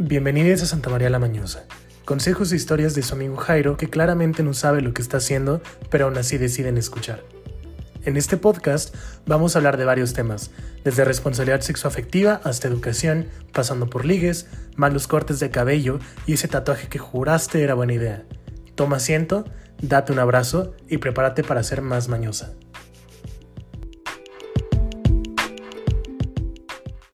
Bienvenidos a Santa María la Mañosa. Consejos e historias de su amigo Jairo que claramente no sabe lo que está haciendo, pero aún así deciden escuchar. En este podcast vamos a hablar de varios temas, desde responsabilidad sexoafectiva hasta educación, pasando por ligues, malos cortes de cabello y ese tatuaje que juraste era buena idea. Toma asiento, date un abrazo y prepárate para ser más mañosa.